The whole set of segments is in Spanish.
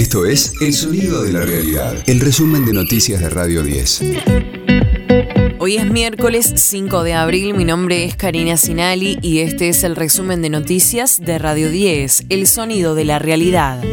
Esto es El Sonido de la Realidad, el resumen de noticias de Radio 10. Hoy es miércoles 5 de abril, mi nombre es Karina Sinali y este es el resumen de noticias de Radio 10, El Sonido de la Realidad.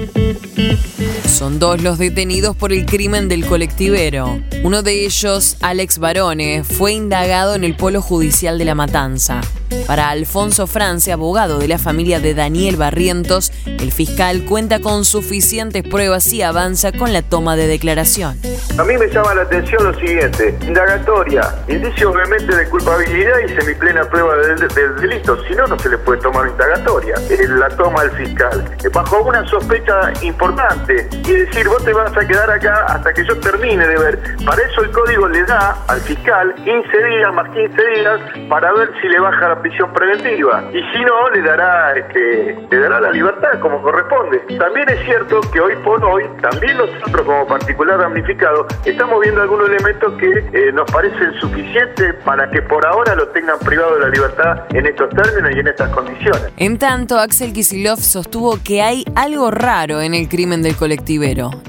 Son dos los detenidos por el crimen del colectivero. Uno de ellos, Alex Barone, fue indagado en el Polo Judicial de La Matanza. Para Alfonso Francia, abogado de la familia de Daniel Barrientos, el fiscal cuenta con suficientes pruebas y avanza con la toma de declaración. A mí me llama la atención lo siguiente, indagatoria, indicio obviamente de culpabilidad y semiplena prueba del, delito, si no, no se le puede tomar indagatoria, la toma del fiscal, bajo una sospecha importante, y decir, vos te vas a quedar acá hasta que yo termine de ver, para eso el código le da al fiscal 15 días más 15 días para ver si le baja la prisión preventiva y si no le dará este le dará la libertad como corresponde. También es cierto que hoy por hoy también nosotros como particular damnificado estamos viendo algunos elementos que eh, nos parecen suficientes para que por ahora lo tengan privado de la libertad en estos términos y en estas condiciones. En tanto, Axel Kisilov sostuvo que hay algo raro en el crimen del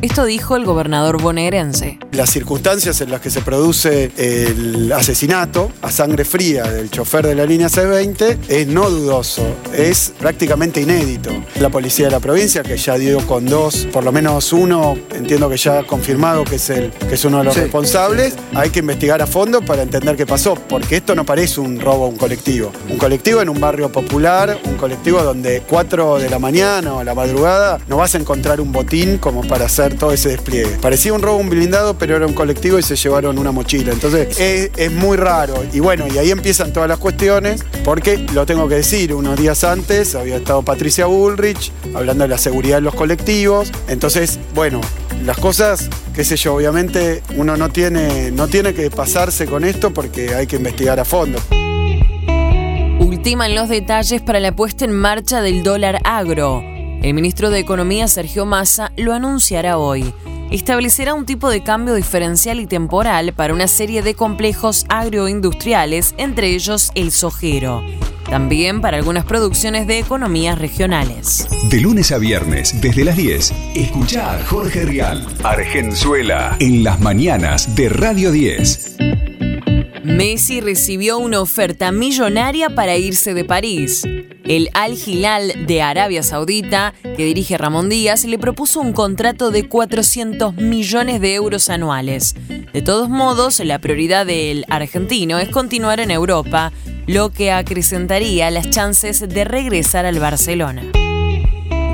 Esto dijo el gobernador bonaerense. Las circunstancias en las que se produce el asesinato a sangre fría del chofer de la línea 20 es no dudoso, es prácticamente inédito. La policía de la provincia, que ya dio con dos, por lo menos uno, entiendo que ya ha confirmado que es, el, que es uno de los responsables, hay que investigar a fondo para entender qué pasó, porque esto no parece un robo a un colectivo. Un colectivo en un barrio popular, un colectivo donde 4 de la mañana o la madrugada no vas a encontrar un botín como para hacer todo ese despliegue. Parecía un robo un blindado, pero era un colectivo y se llevaron una mochila. Entonces es, es muy raro. Y bueno, y ahí empiezan todas las cuestiones porque lo tengo que decir, unos días antes había estado Patricia Bullrich hablando de la seguridad de los colectivos. Entonces, bueno, las cosas, qué sé yo, obviamente uno no tiene, no tiene que pasarse con esto porque hay que investigar a fondo. Ultiman los detalles para la puesta en marcha del dólar agro. El ministro de Economía, Sergio Massa, lo anunciará hoy establecerá un tipo de cambio diferencial y temporal para una serie de complejos agroindustriales, entre ellos el sojero. También para algunas producciones de economías regionales. De lunes a viernes, desde las 10, escucha a Jorge Rial, Argenzuela, en las mañanas de Radio 10. Messi recibió una oferta millonaria para irse de París. El Al Hilal de Arabia Saudita, que dirige Ramón Díaz, le propuso un contrato de 400 millones de euros anuales. De todos modos, la prioridad del argentino es continuar en Europa, lo que acrecentaría las chances de regresar al Barcelona.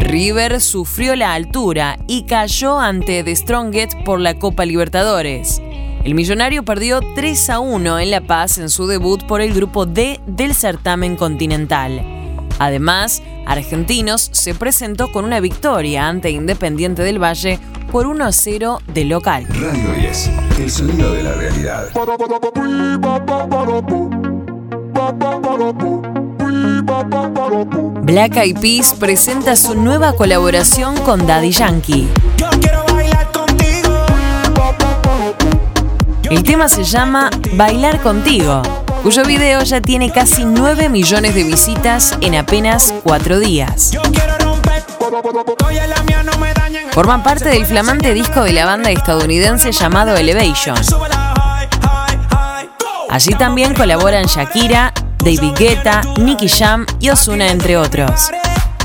River sufrió la altura y cayó ante The Strongest por la Copa Libertadores. El millonario perdió 3 a 1 en La Paz en su debut por el grupo D del certamen continental. Además, Argentinos se presentó con una victoria ante Independiente del Valle por 1 a 0 de local. Radio 10, el sonido de la realidad. Black Eyed Peas presenta su nueva colaboración con Daddy Yankee. El tema se llama Bailar contigo cuyo video ya tiene casi 9 millones de visitas en apenas 4 días. Forman parte del flamante disco de la banda estadounidense llamado Elevation. Allí también colaboran Shakira, David Guetta, Nicky Jam y Ozuna, entre otros.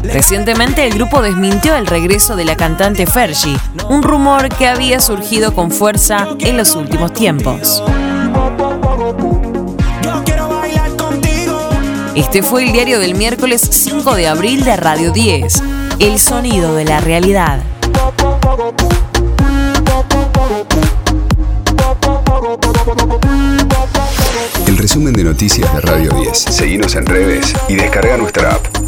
Recientemente el grupo desmintió el regreso de la cantante Fergie, un rumor que había surgido con fuerza en los últimos tiempos. Este fue el diario del miércoles 5 de abril de Radio 10, El sonido de la realidad. El resumen de noticias de Radio 10. Seguimos en redes y descarga nuestra app.